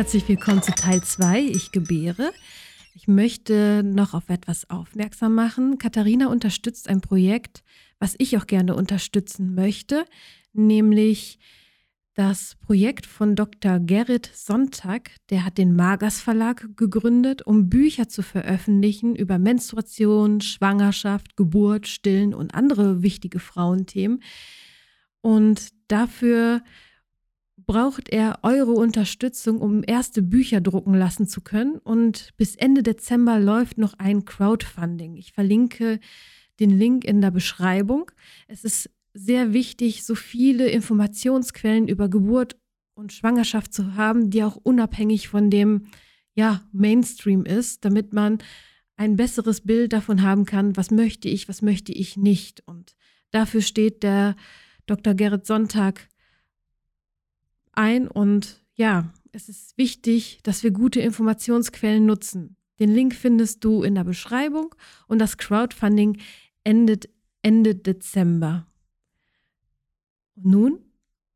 herzlich willkommen zu Teil 2. Ich gebäre. Ich möchte noch auf etwas aufmerksam machen. Katharina unterstützt ein Projekt, was ich auch gerne unterstützen möchte, nämlich das Projekt von Dr. Gerrit Sonntag. Der hat den Magers Verlag gegründet, um Bücher zu veröffentlichen über Menstruation, Schwangerschaft, Geburt, Stillen und andere wichtige Frauenthemen. Und dafür braucht er eure Unterstützung, um erste Bücher drucken lassen zu können. Und bis Ende Dezember läuft noch ein Crowdfunding. Ich verlinke den Link in der Beschreibung. Es ist sehr wichtig, so viele Informationsquellen über Geburt und Schwangerschaft zu haben, die auch unabhängig von dem ja, Mainstream ist, damit man ein besseres Bild davon haben kann, was möchte ich, was möchte ich nicht. Und dafür steht der Dr. Gerrit Sonntag ein und ja, es ist wichtig, dass wir gute Informationsquellen nutzen. Den Link findest du in der Beschreibung und das Crowdfunding endet Ende Dezember. Und nun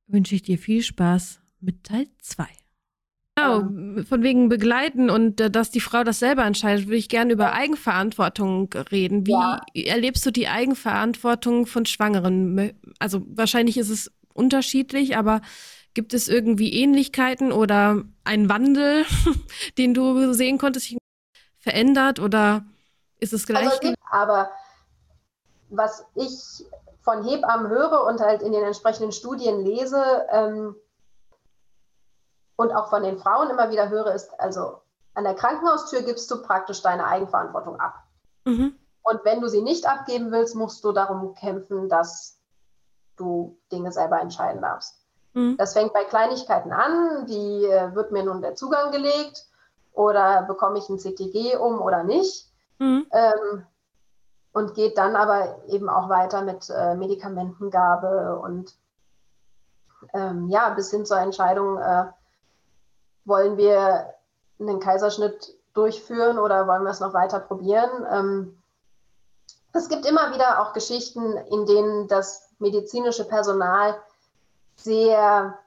wünsche ich dir viel Spaß mit Teil 2. Genau, von wegen begleiten und äh, dass die Frau das selber entscheidet, würde ich gerne über Eigenverantwortung reden. Wie ja. erlebst du die Eigenverantwortung von Schwangeren? Also wahrscheinlich ist es unterschiedlich, aber Gibt es irgendwie Ähnlichkeiten oder einen Wandel, den du sehen konntest, verändert oder ist es gleich? Also, aber was ich von Hebammen höre und halt in den entsprechenden Studien lese ähm, und auch von den Frauen immer wieder höre, ist also an der Krankenhaustür gibst du praktisch deine Eigenverantwortung ab. Mhm. Und wenn du sie nicht abgeben willst, musst du darum kämpfen, dass du Dinge selber entscheiden darfst. Mhm. Das fängt bei Kleinigkeiten an, wie äh, wird mir nun der Zugang gelegt oder bekomme ich ein CTG um oder nicht. Mhm. Ähm, und geht dann aber eben auch weiter mit äh, Medikamentengabe und ähm, ja, bis hin zur Entscheidung, äh, wollen wir einen Kaiserschnitt durchführen oder wollen wir es noch weiter probieren. Ähm, es gibt immer wieder auch Geschichten, in denen das medizinische Personal sehr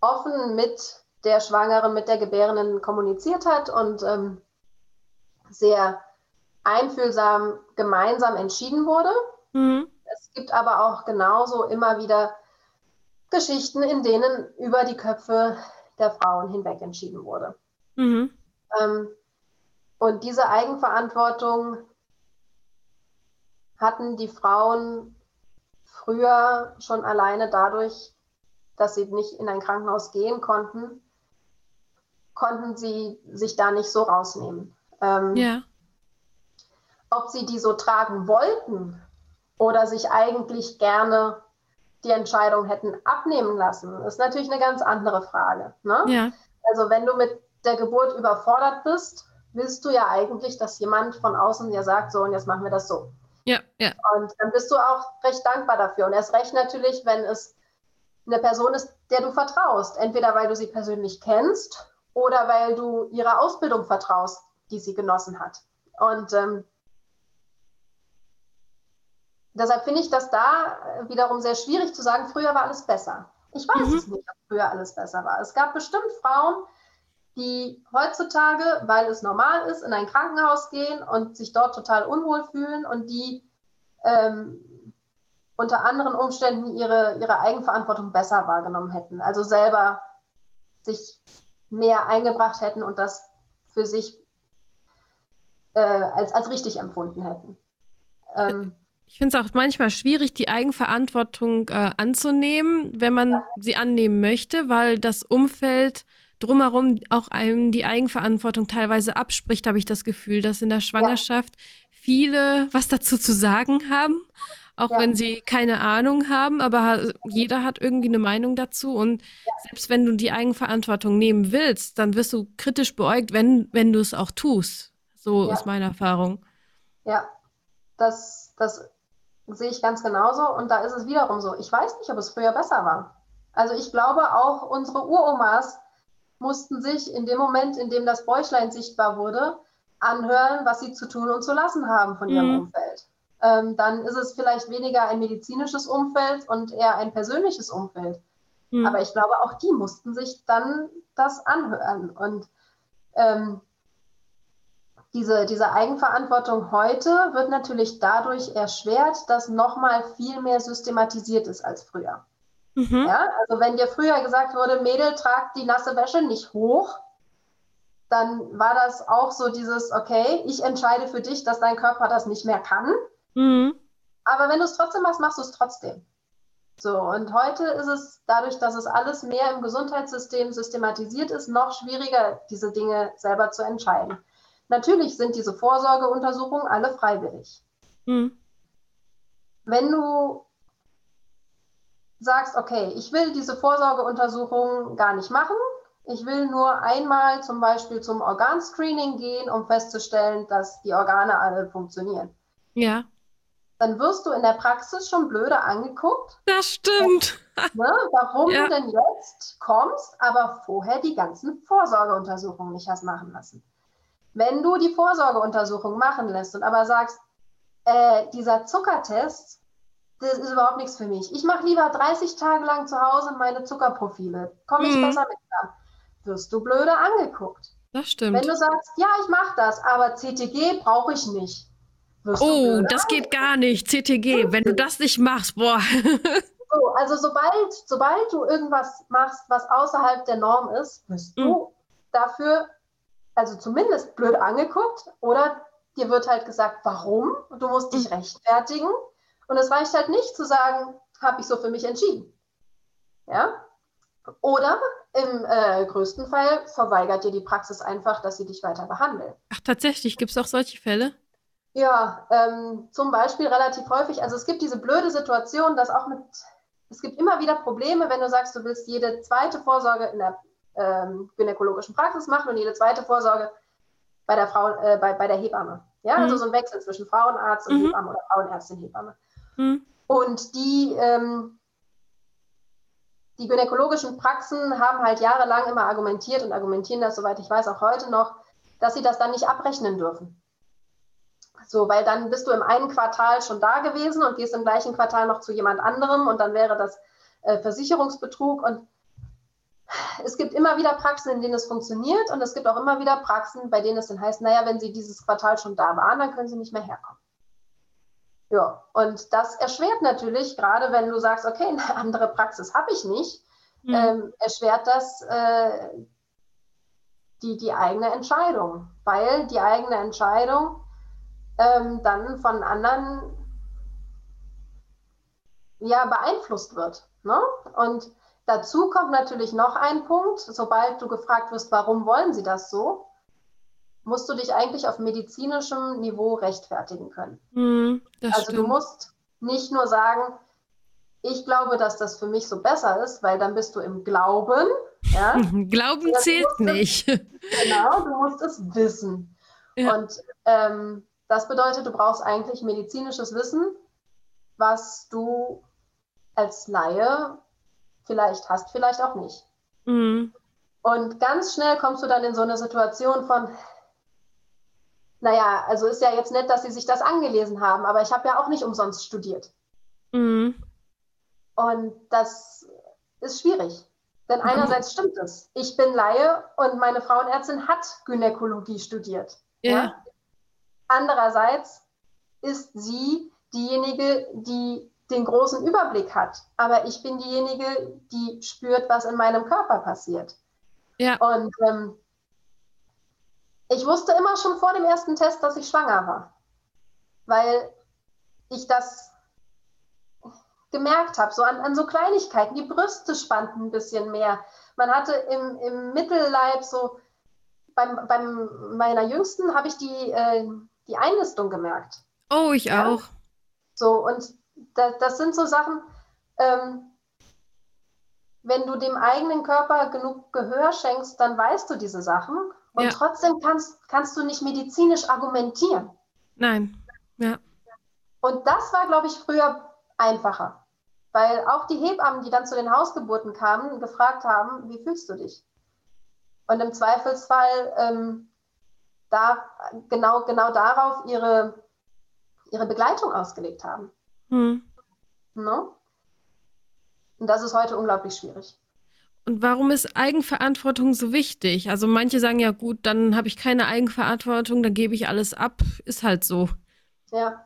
offen mit der Schwangeren, mit der Gebärenden kommuniziert hat und ähm, sehr einfühlsam gemeinsam entschieden wurde. Mhm. Es gibt aber auch genauso immer wieder Geschichten, in denen über die Köpfe der Frauen hinweg entschieden wurde. Mhm. Ähm, und diese Eigenverantwortung hatten die Frauen früher schon alleine dadurch, dass sie nicht in ein Krankenhaus gehen konnten, konnten sie sich da nicht so rausnehmen. Ähm, ja. Ob sie die so tragen wollten oder sich eigentlich gerne die Entscheidung hätten abnehmen lassen, ist natürlich eine ganz andere Frage. Ne? Ja. Also wenn du mit der Geburt überfordert bist, willst du ja eigentlich, dass jemand von außen dir sagt, so und jetzt machen wir das so. Ja, ja. Und dann bist du auch recht dankbar dafür. Und erst recht natürlich, wenn es eine Person ist, der du vertraust. Entweder weil du sie persönlich kennst oder weil du ihrer Ausbildung vertraust, die sie genossen hat. Und ähm, deshalb finde ich das da wiederum sehr schwierig zu sagen, früher war alles besser. Ich weiß mhm. es nicht, ob früher alles besser war. Es gab bestimmt Frauen, die heutzutage, weil es normal ist, in ein Krankenhaus gehen und sich dort total unwohl fühlen und die ähm, unter anderen Umständen ihre, ihre Eigenverantwortung besser wahrgenommen hätten. Also selber sich mehr eingebracht hätten und das für sich äh, als, als richtig empfunden hätten. Ähm, ich finde es auch manchmal schwierig, die Eigenverantwortung äh, anzunehmen, wenn man ja. sie annehmen möchte, weil das Umfeld drumherum auch einem die Eigenverantwortung teilweise abspricht, habe ich das Gefühl, dass in der Schwangerschaft ja. viele was dazu zu sagen haben, auch ja. wenn sie keine Ahnung haben, aber jeder hat irgendwie eine Meinung dazu und ja. selbst wenn du die Eigenverantwortung nehmen willst, dann wirst du kritisch beäugt, wenn, wenn du es auch tust. So ist meine Erfahrung. Ja, das, das sehe ich ganz genauso und da ist es wiederum so. Ich weiß nicht, ob es früher besser war. Also ich glaube auch unsere Uromas mussten sich in dem Moment, in dem das Bäuchlein sichtbar wurde, anhören, was sie zu tun und zu lassen haben von ihrem mhm. Umfeld. Ähm, dann ist es vielleicht weniger ein medizinisches Umfeld und eher ein persönliches Umfeld. Mhm. Aber ich glaube, auch die mussten sich dann das anhören. Und ähm, diese, diese Eigenverantwortung heute wird natürlich dadurch erschwert, dass nochmal viel mehr systematisiert ist als früher. Mhm. Ja, also wenn dir früher gesagt wurde, Mädel, trag die nasse Wäsche nicht hoch, dann war das auch so dieses, okay, ich entscheide für dich, dass dein Körper das nicht mehr kann. Mhm. Aber wenn du es trotzdem machst, machst du es trotzdem. So, und heute ist es dadurch, dass es alles mehr im Gesundheitssystem systematisiert ist, noch schwieriger, diese Dinge selber zu entscheiden. Natürlich sind diese Vorsorgeuntersuchungen alle freiwillig. Mhm. Wenn du sagst, okay, ich will diese Vorsorgeuntersuchung gar nicht machen, ich will nur einmal zum Beispiel zum Organscreening gehen, um festzustellen, dass die Organe alle funktionieren. Ja. Dann wirst du in der Praxis schon blöde angeguckt. Das stimmt. Ne, warum ja. du denn jetzt kommst, aber vorher die ganzen Vorsorgeuntersuchungen nicht hast machen lassen. Wenn du die Vorsorgeuntersuchung machen lässt und aber sagst, äh, dieser Zuckertest, das ist überhaupt nichts für mich. Ich mache lieber 30 Tage lang zu Hause meine Zuckerprofile. Komme ich mhm. besser mit klar. Wirst du blöde angeguckt. Das stimmt. Wenn du sagst, ja, ich mache das, aber CTG brauche ich nicht. oh, das geht gar nicht. CTG, wenn du das nicht machst, boah. so, also sobald, sobald du irgendwas machst, was außerhalb der Norm ist, wirst mhm. du dafür also zumindest blöd angeguckt oder dir wird halt gesagt, warum? Du musst dich mhm. rechtfertigen. Und es reicht halt nicht zu sagen, habe ich so für mich entschieden. Ja? Oder im äh, größten Fall verweigert dir die Praxis einfach, dass sie dich weiter behandelt. Ach, tatsächlich, gibt es auch solche Fälle? Ja, ähm, zum Beispiel relativ häufig. Also es gibt diese blöde Situation, dass auch mit, es gibt immer wieder Probleme, wenn du sagst, du willst jede zweite Vorsorge in der ähm, gynäkologischen Praxis machen und jede zweite Vorsorge bei der, Frau, äh, bei, bei der Hebamme. Ja, also mhm. also so ein Wechsel zwischen Frauenarzt und mhm. Hebamme oder Frauenärztin, Hebamme. Mhm. Und die, ähm, die gynäkologischen Praxen haben halt jahrelang immer argumentiert und argumentieren das, soweit ich weiß, auch heute noch, dass sie das dann nicht abrechnen dürfen. So, weil dann bist du im einen Quartal schon da gewesen und gehst im gleichen Quartal noch zu jemand anderem und dann wäre das äh, Versicherungsbetrug und es gibt immer wieder Praxen, in denen es funktioniert und es gibt auch immer wieder Praxen, bei denen es dann heißt, naja, wenn Sie dieses Quartal schon da waren, dann können Sie nicht mehr herkommen. Ja, und das erschwert natürlich, gerade wenn du sagst, okay, eine andere Praxis habe ich nicht, mhm. ähm, erschwert das äh, die, die eigene Entscheidung, weil die eigene Entscheidung ähm, dann von anderen ja beeinflusst wird. Ne? Und Dazu kommt natürlich noch ein Punkt, sobald du gefragt wirst, warum wollen sie das so, musst du dich eigentlich auf medizinischem Niveau rechtfertigen können. Mm, also stimmt. du musst nicht nur sagen, ich glaube, dass das für mich so besser ist, weil dann bist du im Glauben. Ja? Glauben ja, zählt nicht. Es, genau, du musst es wissen. Ja. Und ähm, das bedeutet, du brauchst eigentlich medizinisches Wissen, was du als Laie vielleicht hast, vielleicht auch nicht. Mhm. Und ganz schnell kommst du dann in so eine Situation von, naja, also ist ja jetzt nett, dass sie sich das angelesen haben, aber ich habe ja auch nicht umsonst studiert. Mhm. Und das ist schwierig. Denn einerseits stimmt es. Ich bin Laie und meine Frauenärztin hat Gynäkologie studiert. Ja. ja? Andererseits ist sie diejenige, die den großen Überblick hat. Aber ich bin diejenige, die spürt, was in meinem Körper passiert. Ja. Und ähm, ich wusste immer schon vor dem ersten Test, dass ich schwanger war, weil ich das gemerkt habe, so an, an so Kleinigkeiten. Die Brüste spannten ein bisschen mehr. Man hatte im, im Mittelleib so, beim, beim meiner Jüngsten habe ich die, äh, die Einnistung gemerkt. Oh, ich ja? auch. So, und das, das sind so Sachen, ähm, wenn du dem eigenen Körper genug Gehör schenkst, dann weißt du diese Sachen. Und ja. trotzdem kannst, kannst du nicht medizinisch argumentieren. Nein, ja. Und das war, glaube ich, früher einfacher. Weil auch die Hebammen, die dann zu den Hausgeburten kamen, gefragt haben, wie fühlst du dich? Und im Zweifelsfall ähm, da, genau, genau darauf ihre, ihre Begleitung ausgelegt haben. Hm. No? Und das ist heute unglaublich schwierig. Und warum ist Eigenverantwortung so wichtig? Also manche sagen ja gut, dann habe ich keine Eigenverantwortung, dann gebe ich alles ab. Ist halt so. Ja.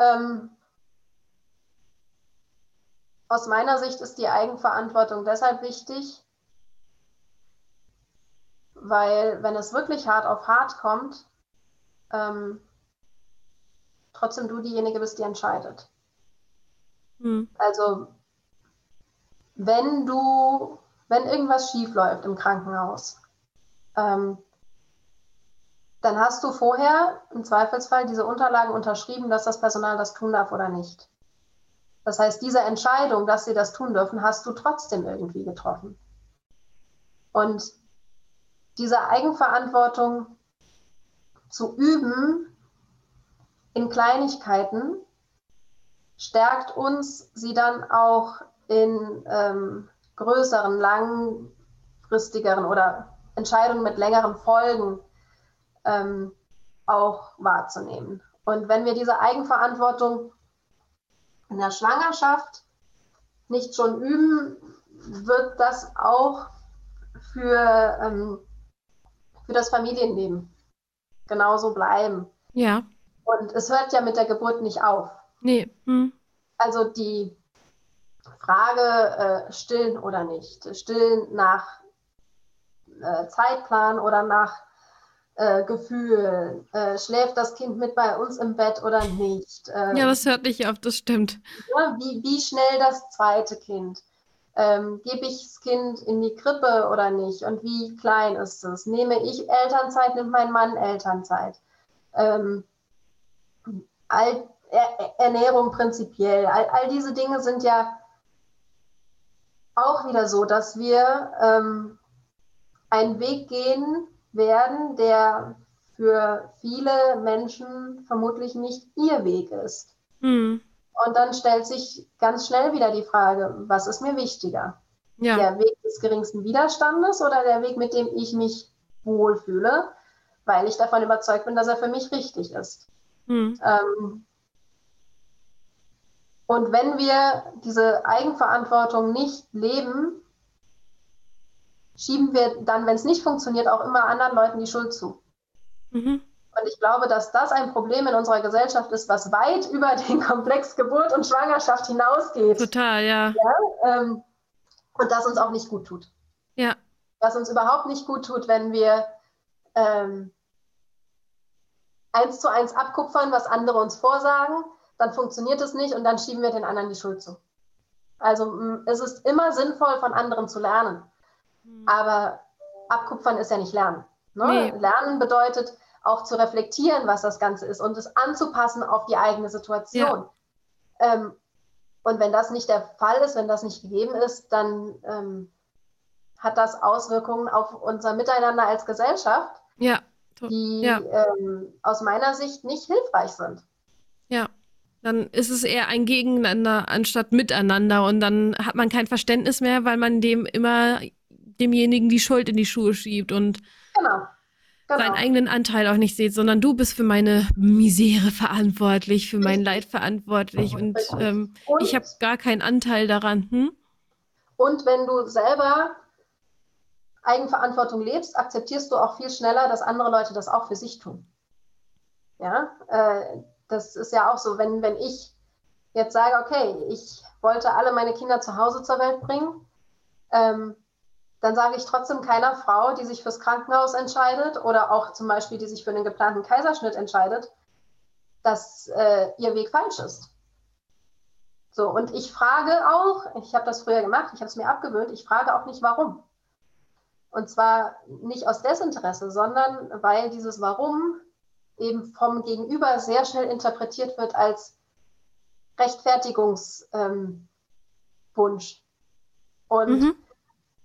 Ähm, aus meiner Sicht ist die Eigenverantwortung deshalb wichtig, weil wenn es wirklich hart auf hart kommt, ähm, trotzdem du diejenige bist, die entscheidet. Hm. Also wenn du, wenn irgendwas schief läuft im Krankenhaus, ähm, dann hast du vorher im Zweifelsfall diese Unterlagen unterschrieben, dass das Personal das tun darf oder nicht. Das heißt, diese Entscheidung, dass sie das tun dürfen, hast du trotzdem irgendwie getroffen. Und diese Eigenverantwortung zu üben in Kleinigkeiten stärkt uns, sie dann auch in ähm, größeren, langfristigeren oder Entscheidungen mit längeren Folgen ähm, auch wahrzunehmen. Und wenn wir diese Eigenverantwortung in der Schwangerschaft nicht schon üben, wird das auch für, ähm, für das Familienleben genauso bleiben. Ja. Und es hört ja mit der Geburt nicht auf. Nee. Hm. Also die Frage, äh, stillen oder nicht. Stillen nach äh, Zeitplan oder nach äh, Gefühl. Äh, schläft das Kind mit bei uns im Bett oder nicht? Ähm, ja, das hört nicht auf, das stimmt. Ja, wie, wie schnell das zweite Kind? Ähm, Gebe ich das Kind in die Krippe oder nicht? Und wie klein ist es? Nehme ich Elternzeit, nimmt mein Mann Elternzeit? Ähm, all, er, Ernährung prinzipiell, all, all diese Dinge sind ja auch wieder so, dass wir ähm, einen Weg gehen werden, der für viele Menschen vermutlich nicht ihr Weg ist. Mhm. Und dann stellt sich ganz schnell wieder die Frage, was ist mir wichtiger? Ja. Der Weg des geringsten Widerstandes oder der Weg, mit dem ich mich wohlfühle, weil ich davon überzeugt bin, dass er für mich richtig ist. Mhm. Ähm, und wenn wir diese Eigenverantwortung nicht leben, schieben wir dann, wenn es nicht funktioniert, auch immer anderen Leuten die Schuld zu. Mhm. Und ich glaube, dass das ein Problem in unserer Gesellschaft ist, was weit über den Komplex Geburt und Schwangerschaft hinausgeht. Total, ja. ja ähm, und das uns auch nicht gut tut. Ja. Was uns überhaupt nicht gut tut, wenn wir ähm, eins zu eins abkupfern, was andere uns vorsagen dann funktioniert es nicht und dann schieben wir den anderen die Schuld zu. Also es ist immer sinnvoll, von anderen zu lernen. Mhm. Aber abkupfern ist ja nicht lernen. Ne? Nee. Lernen bedeutet auch zu reflektieren, was das Ganze ist und es anzupassen auf die eigene Situation. Ja. Ähm, und wenn das nicht der Fall ist, wenn das nicht gegeben ist, dann ähm, hat das Auswirkungen auf unser Miteinander als Gesellschaft, ja. die ja. Ähm, aus meiner Sicht nicht hilfreich sind. Ja. Dann ist es eher ein Gegeneinander anstatt Miteinander und dann hat man kein Verständnis mehr, weil man dem immer demjenigen die Schuld in die Schuhe schiebt und genau. Genau. seinen eigenen Anteil auch nicht sieht, sondern du bist für meine Misere verantwortlich, für mein Leid verantwortlich und, ähm, und ich habe gar keinen Anteil daran. Hm? Und wenn du selber Eigenverantwortung lebst, akzeptierst du auch viel schneller, dass andere Leute das auch für sich tun. Ja, äh, das ist ja auch so, wenn, wenn ich jetzt sage, okay, ich wollte alle meine Kinder zu Hause zur Welt bringen, ähm, dann sage ich trotzdem keiner Frau, die sich fürs Krankenhaus entscheidet oder auch zum Beispiel, die sich für einen geplanten Kaiserschnitt entscheidet, dass äh, ihr Weg falsch ist. So, und ich frage auch, ich habe das früher gemacht, ich habe es mir abgewöhnt, ich frage auch nicht, warum. Und zwar nicht aus Desinteresse, sondern weil dieses Warum eben vom Gegenüber sehr schnell interpretiert wird als Rechtfertigungswunsch. Ähm, und mhm.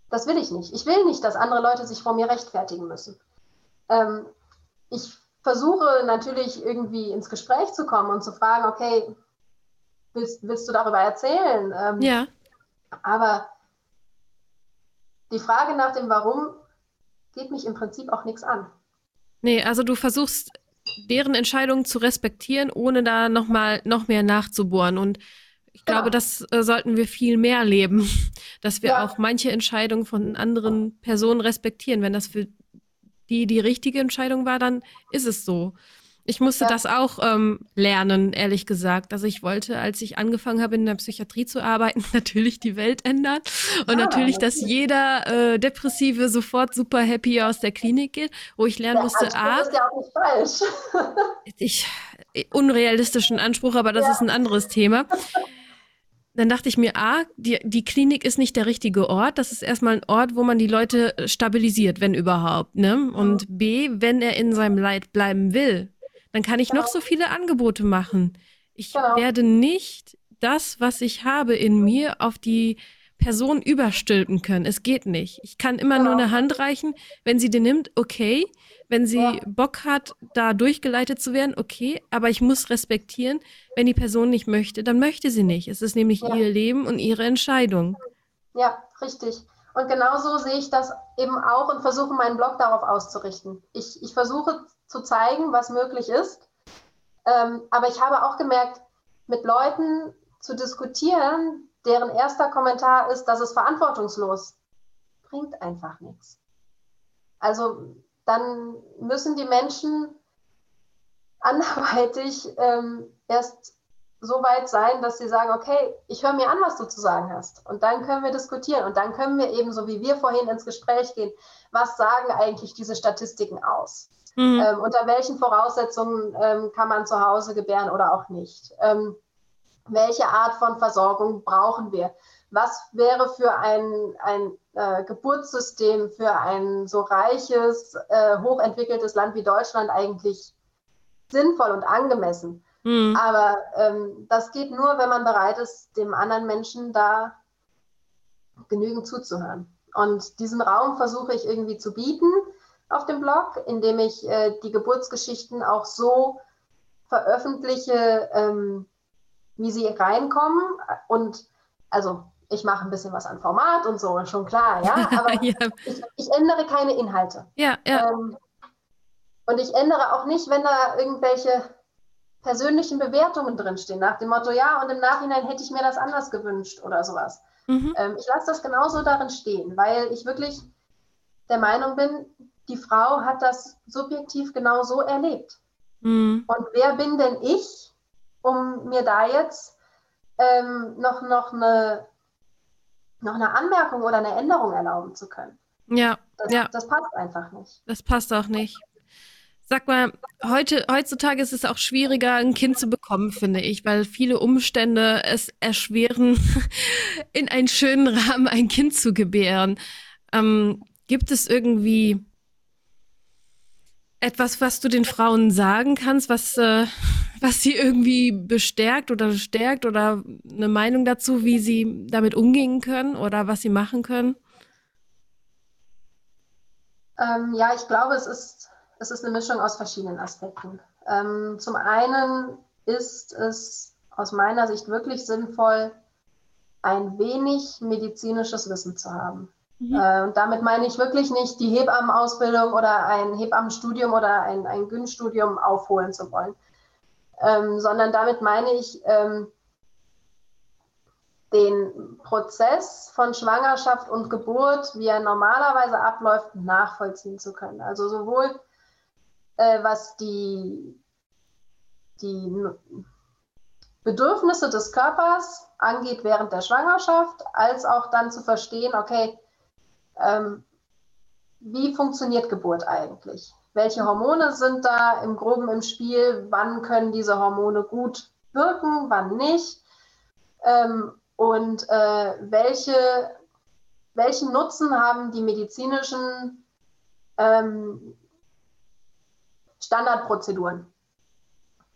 das will ich nicht. Ich will nicht, dass andere Leute sich vor mir rechtfertigen müssen. Ähm, ich versuche natürlich irgendwie ins Gespräch zu kommen und zu fragen, okay, willst, willst du darüber erzählen? Ähm, ja. Aber die Frage nach dem Warum geht mich im Prinzip auch nichts an. Nee, also du versuchst deren Entscheidungen zu respektieren, ohne da nochmal noch mehr nachzubohren. Und Ich genau. glaube, das äh, sollten wir viel mehr leben, dass wir ja. auch manche Entscheidungen von anderen Personen respektieren. Wenn das für die die richtige Entscheidung war, dann ist es so. Ich musste ja. das auch ähm, lernen, ehrlich gesagt. Also ich wollte, als ich angefangen habe, in der Psychiatrie zu arbeiten, natürlich die Welt ändern. Und ja, natürlich, dass jeder äh, Depressive sofort super happy aus der Klinik geht, wo ich lernen musste, Anspruch ah, ist ja auch nicht falsch. ich, unrealistischen Anspruch, aber das ja. ist ein anderes Thema. Dann dachte ich mir, A, die, die Klinik ist nicht der richtige Ort. Das ist erstmal ein Ort, wo man die Leute stabilisiert, wenn überhaupt. Ne? Und B, wenn er in seinem Leid bleiben will, dann kann ich genau. noch so viele Angebote machen. Ich genau. werde nicht das, was ich habe in mir, auf die Person überstülpen können. Es geht nicht. Ich kann immer genau. nur eine Hand reichen. Wenn sie den nimmt, okay. Wenn sie ja. Bock hat, da durchgeleitet zu werden, okay. Aber ich muss respektieren, wenn die Person nicht möchte, dann möchte sie nicht. Es ist nämlich ja. ihr Leben und ihre Entscheidung. Ja, richtig. Und genauso sehe ich das eben auch und versuche meinen Blog darauf auszurichten. Ich, ich versuche zu zeigen, was möglich ist. Ähm, aber ich habe auch gemerkt, mit Leuten zu diskutieren, deren erster Kommentar ist, das ist verantwortungslos, bringt einfach nichts. Also dann müssen die Menschen anderweitig ähm, erst so weit sein, dass sie sagen, okay, ich höre mir an, was du zu sagen hast. Und dann können wir diskutieren. Und dann können wir eben, so wie wir vorhin ins Gespräch gehen, was sagen eigentlich diese Statistiken aus? Mhm. Ähm, unter welchen Voraussetzungen ähm, kann man zu Hause gebären oder auch nicht? Ähm, welche Art von Versorgung brauchen wir? Was wäre für ein, ein äh, Geburtssystem, für ein so reiches, äh, hochentwickeltes Land wie Deutschland eigentlich sinnvoll und angemessen? Mhm. Aber ähm, das geht nur, wenn man bereit ist, dem anderen Menschen da genügend zuzuhören. Und diesen Raum versuche ich irgendwie zu bieten auf dem Blog, indem ich äh, die Geburtsgeschichten auch so veröffentliche, ähm, wie sie reinkommen. Und also ich mache ein bisschen was an Format und so, schon klar, ja. Aber ja. Ich, ich, ändere keine Inhalte. Ja, ja. Ähm, und ich ändere auch nicht, wenn da irgendwelche persönlichen Bewertungen drinstehen, nach dem Motto, ja, und im Nachhinein hätte ich mir das anders gewünscht oder sowas. Mhm. Ähm, ich lasse das genauso darin stehen, weil ich wirklich der Meinung bin, die Frau hat das subjektiv genau so erlebt. Mhm. Und wer bin denn ich, um mir da jetzt ähm, noch, noch, eine, noch eine Anmerkung oder eine Änderung erlauben zu können? Ja das, ja. das passt einfach nicht. Das passt auch nicht. Sag mal, heute, heutzutage ist es auch schwieriger, ein Kind zu bekommen, finde ich, weil viele Umstände es erschweren, in einen schönen Rahmen ein Kind zu gebären. Ähm, gibt es irgendwie etwas, was du den Frauen sagen kannst, was, äh, was sie irgendwie bestärkt oder stärkt oder eine Meinung dazu, wie sie damit umgehen können oder was sie machen können? Ähm, ja, ich glaube, es ist, es ist eine Mischung aus verschiedenen Aspekten. Ähm, zum einen ist es aus meiner Sicht wirklich sinnvoll, ein wenig medizinisches Wissen zu haben. Mhm. Äh, und damit meine ich wirklich nicht die Hebammenausbildung oder ein Hebammenstudium oder ein, ein Gyn-Studium aufholen zu wollen, ähm, sondern damit meine ich ähm, den Prozess von Schwangerschaft und Geburt, wie er normalerweise abläuft, nachvollziehen zu können. Also sowohl äh, was die, die Bedürfnisse des Körpers angeht während der Schwangerschaft, als auch dann zu verstehen, okay, ähm, wie funktioniert Geburt eigentlich? Welche Hormone sind da im Groben im Spiel? Wann können diese Hormone gut wirken, wann nicht? Ähm, und äh, welche, welchen Nutzen haben die medizinischen ähm, Standardprozeduren?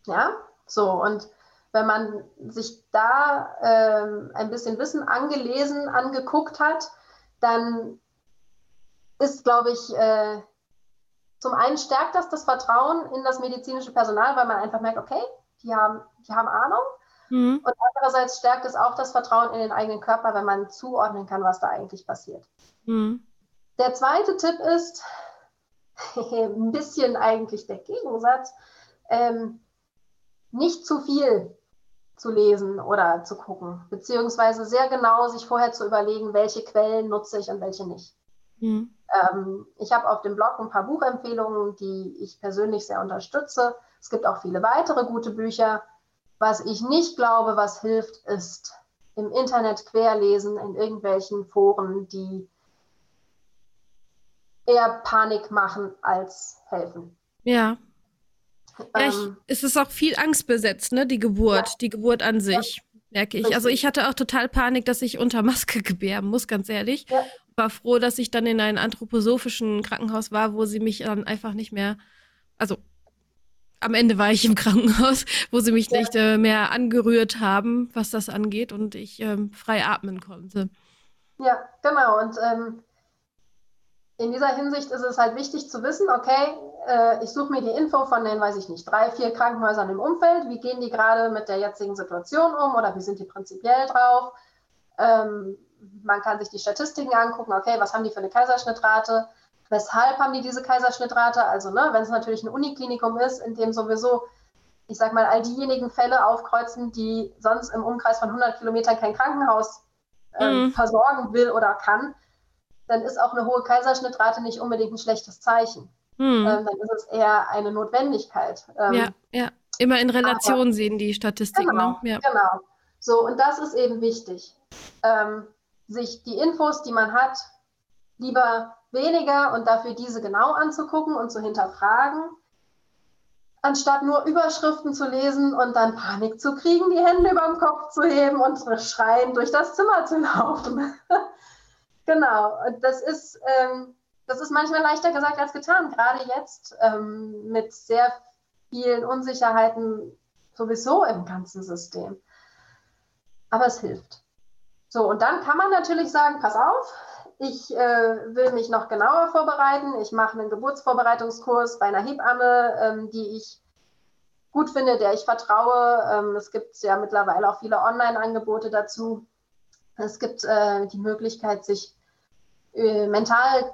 Ja, so und wenn man sich da äh, ein bisschen Wissen angelesen, angeguckt hat, dann ist, glaube ich, äh, zum einen stärkt das das Vertrauen in das medizinische Personal, weil man einfach merkt, okay, die haben, die haben Ahnung. Mhm. Und andererseits stärkt es auch das Vertrauen in den eigenen Körper, wenn man zuordnen kann, was da eigentlich passiert. Mhm. Der zweite Tipp ist, ein bisschen eigentlich der Gegensatz, ähm, nicht zu viel zu lesen oder zu gucken, beziehungsweise sehr genau sich vorher zu überlegen, welche Quellen nutze ich und welche nicht. Mhm. Ähm, ich habe auf dem Blog ein paar Buchempfehlungen, die ich persönlich sehr unterstütze. Es gibt auch viele weitere gute Bücher. Was ich nicht glaube, was hilft, ist im Internet querlesen, in irgendwelchen Foren, die eher Panik machen als helfen. Ja. ja ich, ähm, es ist auch viel Angst besetzt, ne? Die Geburt, ja. die Geburt an sich, ja. merke ich. Also ich hatte auch total Panik, dass ich unter Maske gebären muss, ganz ehrlich. War froh, dass ich dann in einem anthroposophischen Krankenhaus war, wo sie mich dann einfach nicht mehr, also am Ende war ich im Krankenhaus, wo sie mich nicht äh, mehr angerührt haben, was das angeht, und ich ähm, frei atmen konnte. Ja, genau. Und ähm, in dieser Hinsicht ist es halt wichtig zu wissen, okay, äh, ich suche mir die Info von den, weiß ich nicht, drei, vier Krankenhäusern im Umfeld. Wie gehen die gerade mit der jetzigen Situation um oder wie sind die prinzipiell drauf? Ähm, man kann sich die Statistiken angucken, okay, was haben die für eine Kaiserschnittrate? Weshalb haben die diese Kaiserschnittrate? Also, ne, wenn es natürlich ein Uniklinikum ist, in dem sowieso, ich sag mal, all diejenigen Fälle aufkreuzen, die sonst im Umkreis von 100 Kilometern kein Krankenhaus ähm, mhm. versorgen will oder kann, dann ist auch eine hohe Kaiserschnittrate nicht unbedingt ein schlechtes Zeichen. Mhm. Ähm, dann ist es eher eine Notwendigkeit. Ähm, ja, ja. Immer in Relation aber, sehen die Statistiken. Genau, ne? ja. genau. So, und das ist eben wichtig. Ähm, sich die Infos, die man hat, lieber weniger und dafür diese genau anzugucken und zu hinterfragen, anstatt nur Überschriften zu lesen und dann Panik zu kriegen, die Hände über dem Kopf zu heben und schreien durch das Zimmer zu laufen. genau, das ist, ähm, das ist manchmal leichter gesagt als getan, gerade jetzt ähm, mit sehr vielen Unsicherheiten sowieso im ganzen System. Aber es hilft. So, und dann kann man natürlich sagen, pass auf, ich äh, will mich noch genauer vorbereiten. Ich mache einen Geburtsvorbereitungskurs bei einer Hebamme, ähm, die ich gut finde, der ich vertraue. Ähm, es gibt ja mittlerweile auch viele Online-Angebote dazu. Es gibt äh, die Möglichkeit, sich äh, mental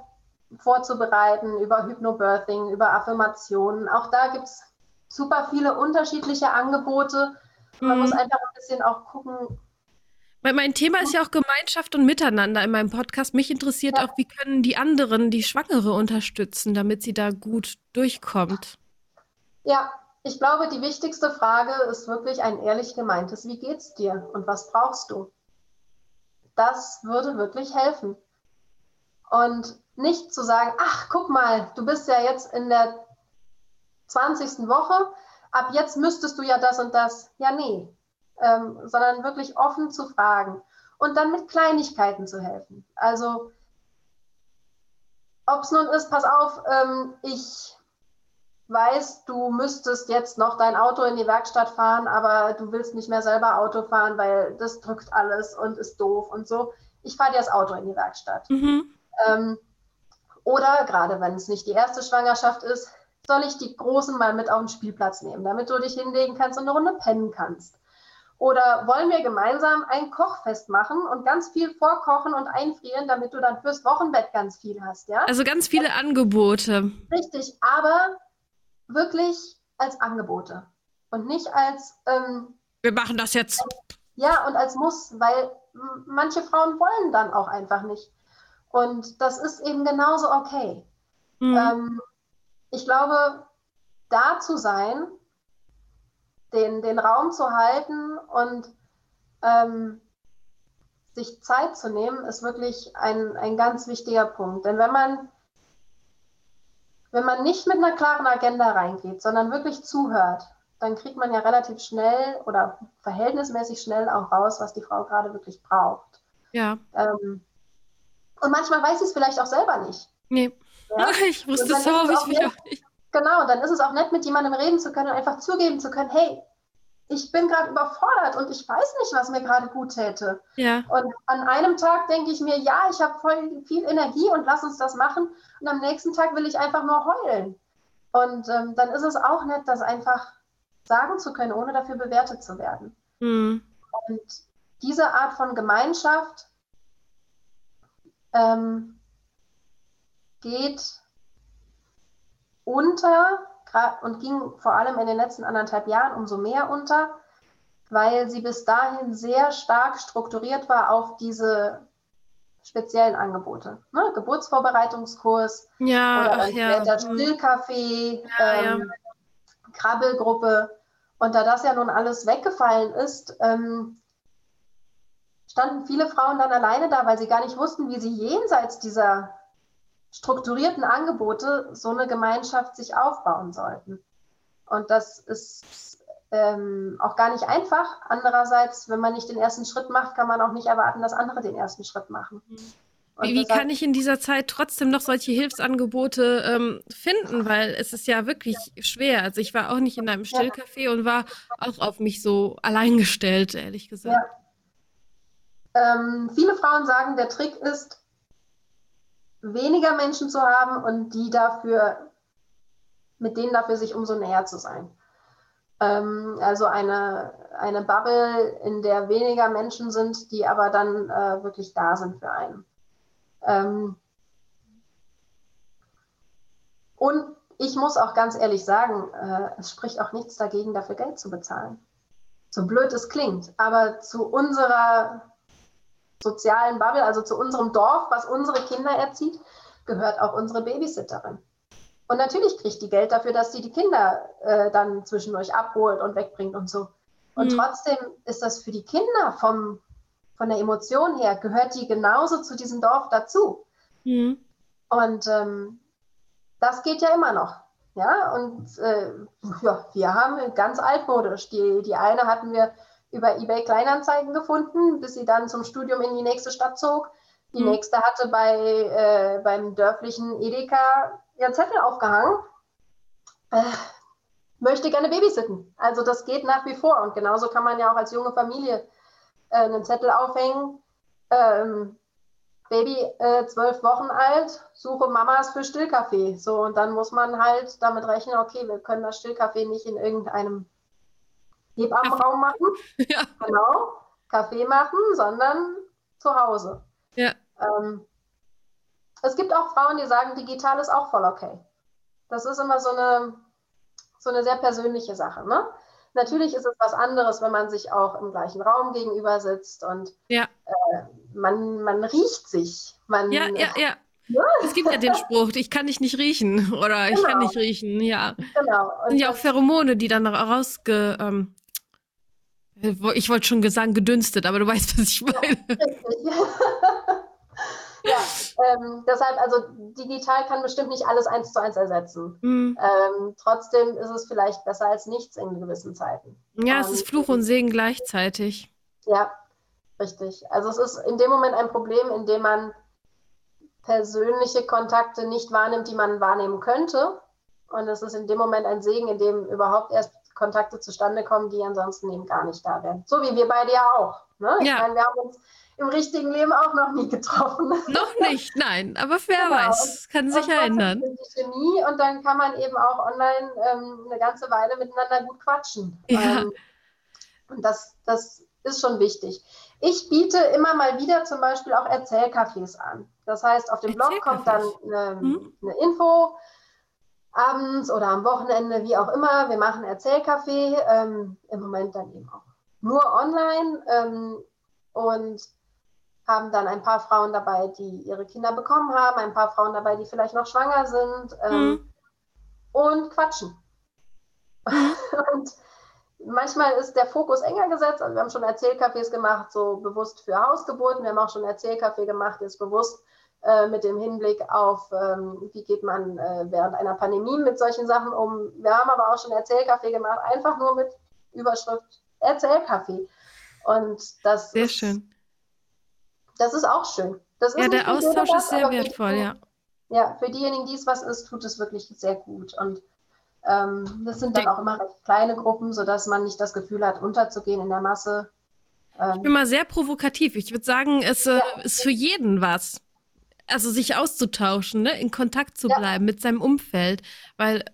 vorzubereiten über Hypnobirthing, über Affirmationen. Auch da gibt es super viele unterschiedliche Angebote. Man mhm. muss einfach ein bisschen auch gucken, mein Thema ist ja auch Gemeinschaft und Miteinander in meinem Podcast. Mich interessiert ja. auch, wie können die anderen die Schwangere unterstützen, damit sie da gut durchkommt. Ja, ich glaube, die wichtigste Frage ist wirklich ein ehrlich gemeintes, wie geht's dir und was brauchst du? Das würde wirklich helfen. Und nicht zu sagen, ach, guck mal, du bist ja jetzt in der 20. Woche, ab jetzt müsstest du ja das und das. Ja, nee, ähm, sondern wirklich offen zu fragen und dann mit Kleinigkeiten zu helfen. Also ob es nun ist, pass auf, ähm, ich weiß, du müsstest jetzt noch dein Auto in die Werkstatt fahren, aber du willst nicht mehr selber Auto fahren, weil das drückt alles und ist doof und so. Ich fahre dir das Auto in die Werkstatt. Mhm. Ähm, oder gerade wenn es nicht die erste Schwangerschaft ist, soll ich die Großen mal mit auf den Spielplatz nehmen, damit du dich hinlegen kannst und eine Runde pennen kannst. Oder wollen wir gemeinsam ein Kochfest machen und ganz viel vorkochen und einfrieren, damit du dann fürs Wochenbett ganz viel hast, ja? Also ganz viele das, Angebote. Richtig, aber wirklich als Angebote und nicht als ähm, wir machen das jetzt. Ja, und als Muss, weil manche Frauen wollen dann auch einfach nicht. Und das ist eben genauso okay. Mhm. Ähm, ich glaube, da zu sein den, den Raum zu halten und ähm, sich Zeit zu nehmen, ist wirklich ein, ein ganz wichtiger Punkt. Denn wenn man, wenn man nicht mit einer klaren Agenda reingeht, sondern wirklich zuhört, dann kriegt man ja relativ schnell oder verhältnismäßig schnell auch raus, was die Frau gerade wirklich braucht. Ja. Ähm, und manchmal weiß sie es vielleicht auch selber nicht. Nee. Ja? Ich wusste es auch, ich auch nicht. Genau, und dann ist es auch nett, mit jemandem reden zu können und einfach zugeben zu können, hey, ich bin gerade überfordert und ich weiß nicht, was mir gerade gut täte. Ja. Und an einem Tag denke ich mir, ja, ich habe voll viel Energie und lass uns das machen. Und am nächsten Tag will ich einfach nur heulen. Und ähm, dann ist es auch nett, das einfach sagen zu können, ohne dafür bewertet zu werden. Mhm. Und diese Art von Gemeinschaft ähm, geht unter und ging vor allem in den letzten anderthalb Jahren umso mehr unter, weil sie bis dahin sehr stark strukturiert war auf diese speziellen Angebote. Ne? Geburtsvorbereitungskurs ja, oder ach, ja. später Stillcafé, Ja, ähm, Krabbelgruppe. Und da das ja nun alles weggefallen ist, ähm, standen viele Frauen dann alleine da, weil sie gar nicht wussten, wie sie jenseits dieser strukturierten Angebote so eine Gemeinschaft sich aufbauen sollten. Und das ist ähm, auch gar nicht einfach. Andererseits, wenn man nicht den ersten Schritt macht, kann man auch nicht erwarten, dass andere den ersten Schritt machen. Und Wie, wie kann ich in dieser Zeit trotzdem noch solche Hilfsangebote ähm, finden? Weil es ist ja wirklich schwer. Also ich war auch nicht in einem Ja. Stillcafé und war auch auf mich so allein gestellt, ehrlich gesagt. Ja. Ähm, viele Frauen sagen, der Trick ist, weniger Menschen zu haben und die dafür, mit denen dafür sich umso näher zu sein. Ähm, also eine, eine Bubble, in der weniger Menschen sind, die aber dann äh, wirklich da sind für einen. Ähm, und ich muss auch ganz ehrlich sagen, äh, es spricht auch nichts dagegen, dafür Geld zu bezahlen. So blöd es klingt, aber zu unserer sozialen Bubble, also zu unserem Dorf, was unsere Kinder erzieht, gehört auch unsere Babysitterin. Und natürlich kriegt die Geld dafür, dass sie die Kinder äh, dann zwischendurch abholt und wegbringt und so. Und Mhm. trotzdem ist das für die Kinder vom, von der Emotion her, gehört die genauso zu diesem Dorf dazu. Mhm. Und ähm, das geht ja immer noch. Ja, und äh, ja, wir haben ganz altmodisch. Die, die eine hatten wir über eBay Kleinanzeigen gefunden, bis sie dann zum Studium in die nächste Stadt zog. Die Mhm. nächste hatte bei, äh, beim dörflichen Edeka ihren Zettel aufgehangen. Äh, möchte gerne babysitten. Also das geht nach wie vor. Und genauso kann man ja auch als junge Familie äh, einen Zettel aufhängen. Ähm, Baby äh, zwölf Wochen alt, suche Mamas für Stillkaffee. So, und dann muss man halt damit rechnen, okay, wir können das Stillkaffee nicht in irgendeinem Hebammenraum machen, Ja. genau, Kaffee machen, sondern zu Hause. Ja. Ähm, es gibt auch Frauen, die sagen, digital ist auch voll okay. Das ist immer so eine, so eine sehr persönliche Sache. Ne? Natürlich ist es was anderes, wenn man sich auch im gleichen Raum gegenüber sitzt und Ja. äh, man, man riecht sich. Man, Ja, ja, ja. Ja. Es gibt ja den Spruch, ich kann dich nicht riechen oder ich kann Genau. nicht riechen, ja. Genau. Das sind ja auch Pheromone, die dann rausge... Ähm, ich wollte schon sagen gedünstet, aber du weißt, was ich meine. Richtig. ja, ähm, deshalb, also digital kann bestimmt nicht alles eins zu eins ersetzen. Mhm. Ähm, trotzdem ist es vielleicht besser als nichts in gewissen Zeiten. Ja, es ist Fluch und Segen gleichzeitig. Ja, richtig. Also es ist in dem Moment ein Problem, in dem man persönliche Kontakte nicht wahrnimmt, die man wahrnehmen könnte. Und es ist in dem Moment ein Segen, in dem überhaupt erst Kontakte zustande kommen, die ansonsten eben gar nicht da wären. So wie wir beide ja auch. Ne? Ich Ja. meine, wir haben uns im richtigen Leben auch noch nie getroffen. Noch nicht, nein, aber wer Genau. weiß, kann sich trotzdem ändern. Chemie und dann kann man eben auch online ähm, eine ganze Weile miteinander gut quatschen. Ja. Ähm, und das, das ist schon wichtig. Ich biete immer mal wieder zum Beispiel auch Erzählcafés an. Das heißt, auf dem Blog kommt dann eine, Mhm. eine Info abends oder am Wochenende, wie auch immer. Wir machen Erzählcafé, ähm, im Moment dann eben auch nur online ähm, und haben dann ein paar Frauen dabei, die ihre Kinder bekommen haben, ein paar Frauen dabei, die vielleicht noch schwanger sind ähm, Mhm. und quatschen. und manchmal ist der Fokus enger gesetzt. Also wir haben schon Erzählcafés gemacht, so bewusst für Hausgeburten. Wir haben auch schon Erzählcafé gemacht, jetzt bewusst äh, mit dem Hinblick auf, ähm, wie geht man äh, während einer Pandemie mit solchen Sachen um. Wir haben aber auch schon Erzählcafé gemacht, einfach nur mit Überschrift Erzählcafé. Und das Sehr ist, schön. das ist auch schön. Das Ja, der Austausch was, ist sehr wertvoll, die- ja. ja, für diejenigen, die es was ist, tut es wirklich sehr gut. Und ähm, das sind dann auch immer recht kleine Gruppen, sodass man nicht das Gefühl hat, unterzugehen in der Masse. Ich bin Ähm, mal sehr provokativ. Ich würde sagen, es äh, ist für jeden was. Also sich auszutauschen, ne? in Kontakt zu Ja. bleiben mit seinem Umfeld. Weil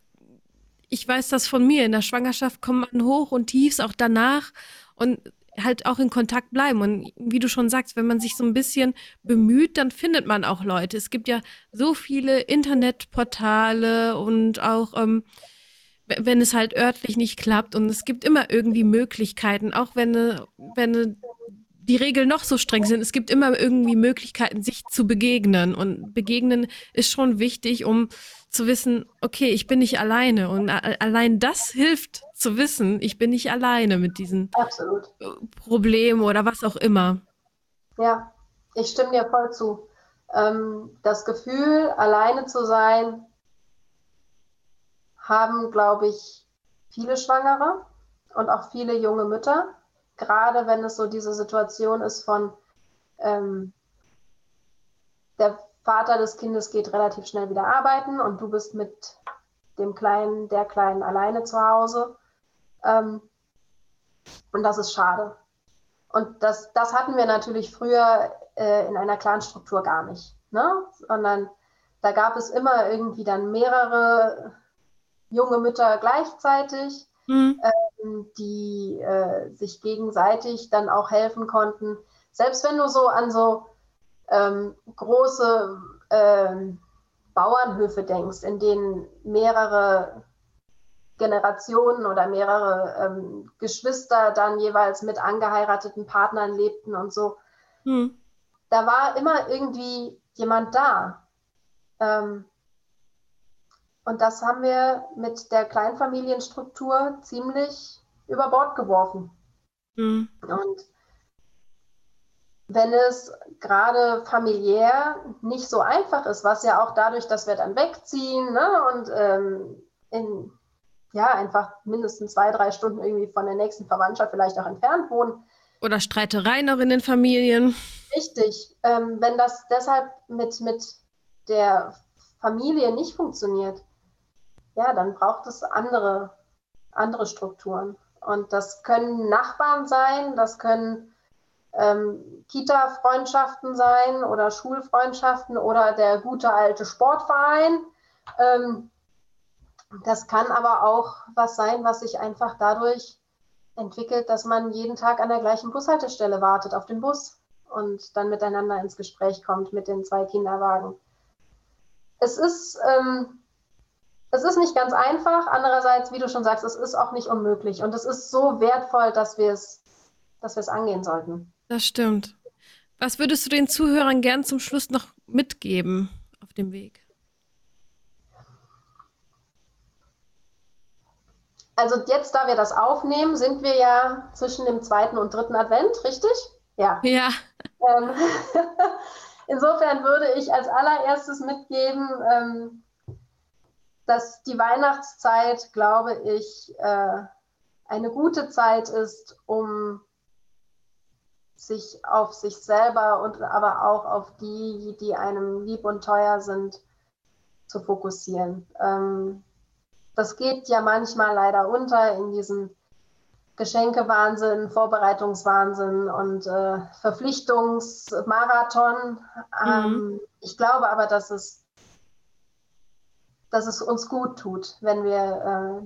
ich weiß das von mir. In der Schwangerschaft kommt man hoch und tiefs, auch danach. Und halt auch in Kontakt bleiben. Und wie du schon sagst, wenn man sich so ein bisschen bemüht, dann findet man auch Leute. Es gibt ja so viele Internetportale und auch ähm, wenn es halt örtlich nicht klappt und es gibt immer irgendwie Möglichkeiten, auch wenn, wenn die Regeln noch so streng sind, es gibt immer irgendwie Möglichkeiten, sich zu begegnen. Und begegnen ist schon wichtig, um zu wissen, okay, ich bin nicht alleine. Und allein das hilft zu wissen, ich bin nicht alleine mit diesen Absolut. Problemen oder was auch immer. Ja, ich stimme dir voll zu. Ähm, das Gefühl, alleine zu sein, haben, glaube ich, viele Schwangere und auch viele junge Mütter. Gerade wenn es so diese Situation ist von ähm, der Vater des Kindes geht relativ schnell wieder arbeiten und du bist mit dem Kleinen, der Kleinen alleine zu Hause. Ähm, und das ist schade. Und das, das hatten wir natürlich früher äh, in einer Clanstruktur gar nicht, ne? sondern da gab es immer irgendwie dann mehrere junge Mütter gleichzeitig, mhm. ähm, die äh, sich gegenseitig dann auch helfen konnten. Selbst wenn du so an so ähm, große ähm, Bauernhöfe denkst, in denen mehrere Generationen oder mehrere ähm, Geschwister dann jeweils mit angeheirateten Partnern lebten und so. Hm. Da war immer irgendwie jemand da. Ähm, und das haben wir mit der Kleinfamilienstruktur ziemlich über Bord geworfen. Hm. Und wenn es gerade familiär nicht so einfach ist, was ja auch dadurch, dass wir dann wegziehen ne, und ähm, in ja, einfach mindestens zwei, drei Stunden irgendwie von der nächsten Verwandtschaft vielleicht auch entfernt wohnen. Oder Streitereien auch in den Familien. Richtig. Ähm, wenn das deshalb mit, mit der Familie nicht funktioniert, ja, dann braucht es andere, andere Strukturen. Und das können Nachbarn sein, das können ähm, Kita-Freundschaften sein oder Schulfreundschaften oder der gute alte Sportverein. Ähm, das kann aber auch was sein, was sich einfach dadurch entwickelt, dass man jeden Tag an der gleichen Bushaltestelle wartet auf den Bus und dann miteinander ins Gespräch kommt mit den zwei Kinderwagen. Es ist, ähm, es ist nicht ganz einfach. Andererseits, wie du schon sagst, es ist auch nicht unmöglich. Und es ist so wertvoll, dass wir es, dass wir es angehen sollten. Das stimmt. Was würdest du den Zuhörern gern zum Schluss noch mitgeben auf dem Weg? also jetzt, da wir das aufnehmen, sind wir ja zwischen dem zweiten und dritten Advent, richtig? Ja. Ja. Ähm, insofern würde ich als allererstes mitgeben, ähm, dass die Weihnachtszeit, glaube ich, äh, eine gute Zeit ist, um sich auf sich selber und aber auch auf die, die einem lieb und teuer sind, zu fokussieren. Ähm, das geht ja manchmal leider unter in diesem Geschenkewahnsinn, Vorbereitungswahnsinn und äh, Verpflichtungsmarathon. Ähm, mhm. Ich glaube aber, dass es, dass es uns gut tut, wenn wir äh,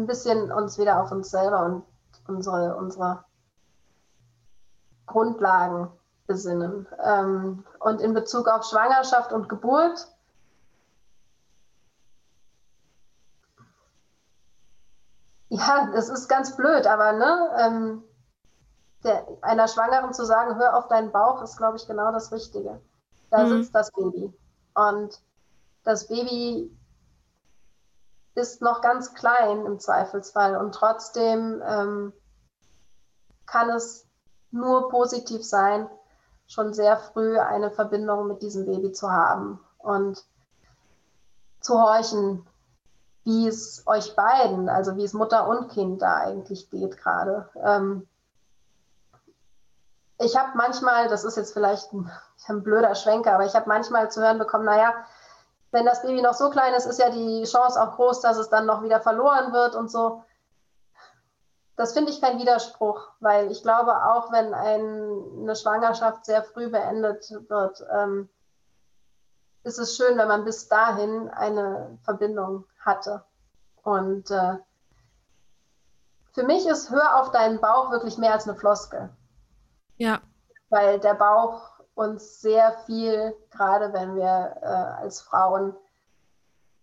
ein bisschen uns wieder auf uns selber und unsere, unsere Grundlagen besinnen. Ähm, und in Bezug auf Schwangerschaft und Geburt Ja, das ist ganz blöd, aber ne, ähm, der, einer Schwangeren zu sagen, hör auf deinen Bauch, ist, glaube ich, genau das Richtige. Da mhm. sitzt das Baby. Und das Baby ist noch ganz klein im Zweifelsfall und trotzdem ähm, kann es nur positiv sein, schon sehr früh eine Verbindung mit diesem Baby zu haben und zu horchen, wie es euch beiden, also wie es Mutter und Kind da eigentlich geht gerade. Ähm, ich habe manchmal, das ist jetzt vielleicht ein, ein blöder Schwenker, aber ich habe manchmal zu hören bekommen, naja, wenn das Baby noch so klein ist, ist ja die Chance auch groß, dass es dann noch wieder verloren wird und so. Das finde ich kein Widerspruch, weil ich glaube, auch wenn ein, eine Schwangerschaft sehr früh beendet wird, ähm, ist es schön, wenn man bis dahin eine Verbindung hatte. Und äh, für mich ist Hör auf deinen Bauch wirklich mehr als eine Floskel. Ja. Weil der Bauch uns sehr viel, gerade wenn wir äh, als Frauen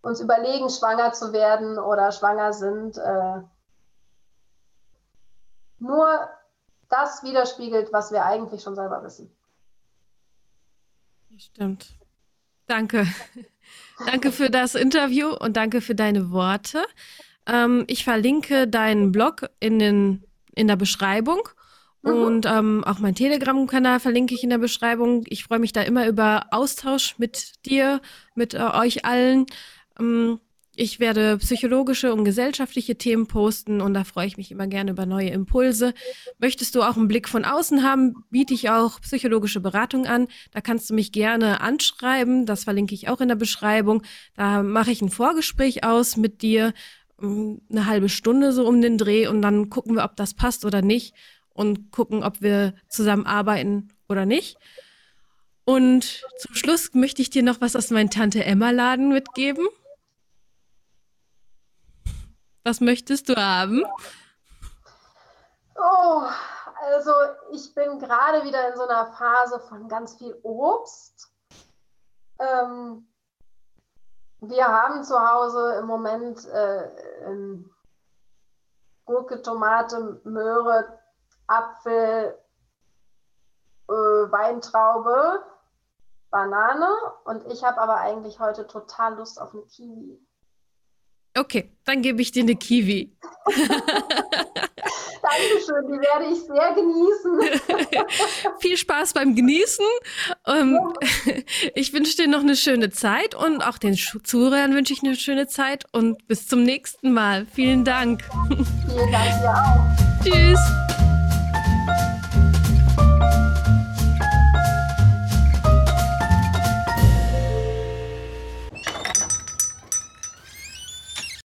uns überlegen, schwanger zu werden oder schwanger sind, äh, nur das widerspiegelt, was wir eigentlich schon selber wissen. Stimmt. Danke. danke für das Interview und danke für deine Worte. Ähm, ich verlinke deinen Blog in, den, in der Beschreibung. Mhm. Und ähm, auch mein Telegram-Kanal verlinke ich in der Beschreibung. Ich freue mich da immer über Austausch mit dir, mit äh, euch allen. Ähm, ich werde psychologische und gesellschaftliche Themen posten und da freue ich mich immer gerne über neue Impulse. Möchtest du auch einen Blick von außen haben, biete ich auch psychologische Beratung an. Da kannst du mich gerne anschreiben. Das verlinke ich auch in der Beschreibung. Da mache ich ein Vorgespräch aus mit dir, eine halbe Stunde so um den Dreh und dann gucken wir, ob das passt oder nicht und gucken, ob wir zusammenarbeiten oder nicht. Und zum Schluss möchte ich dir noch was aus meinem Tante Emma Laden mitgeben. Was möchtest du haben? Oh, also ich bin gerade wieder in so einer Phase von ganz viel Obst. Ähm, wir haben zu Hause im Moment äh, ähm, Gurke, Tomate, Möhre, Apfel, äh, Weintraube, Banane und ich habe aber eigentlich heute total Lust auf eine Kiwi. Okay, dann gebe ich dir eine Kiwi. Dankeschön, die werde ich sehr genießen. Viel Spaß beim Genießen. Ähm, ich wünsche dir noch eine schöne Zeit und auch den Zuhörern wünsche ich eine schöne Zeit und bis zum nächsten Mal. Vielen Dank. Vielen Dank dir auch. Tschüss.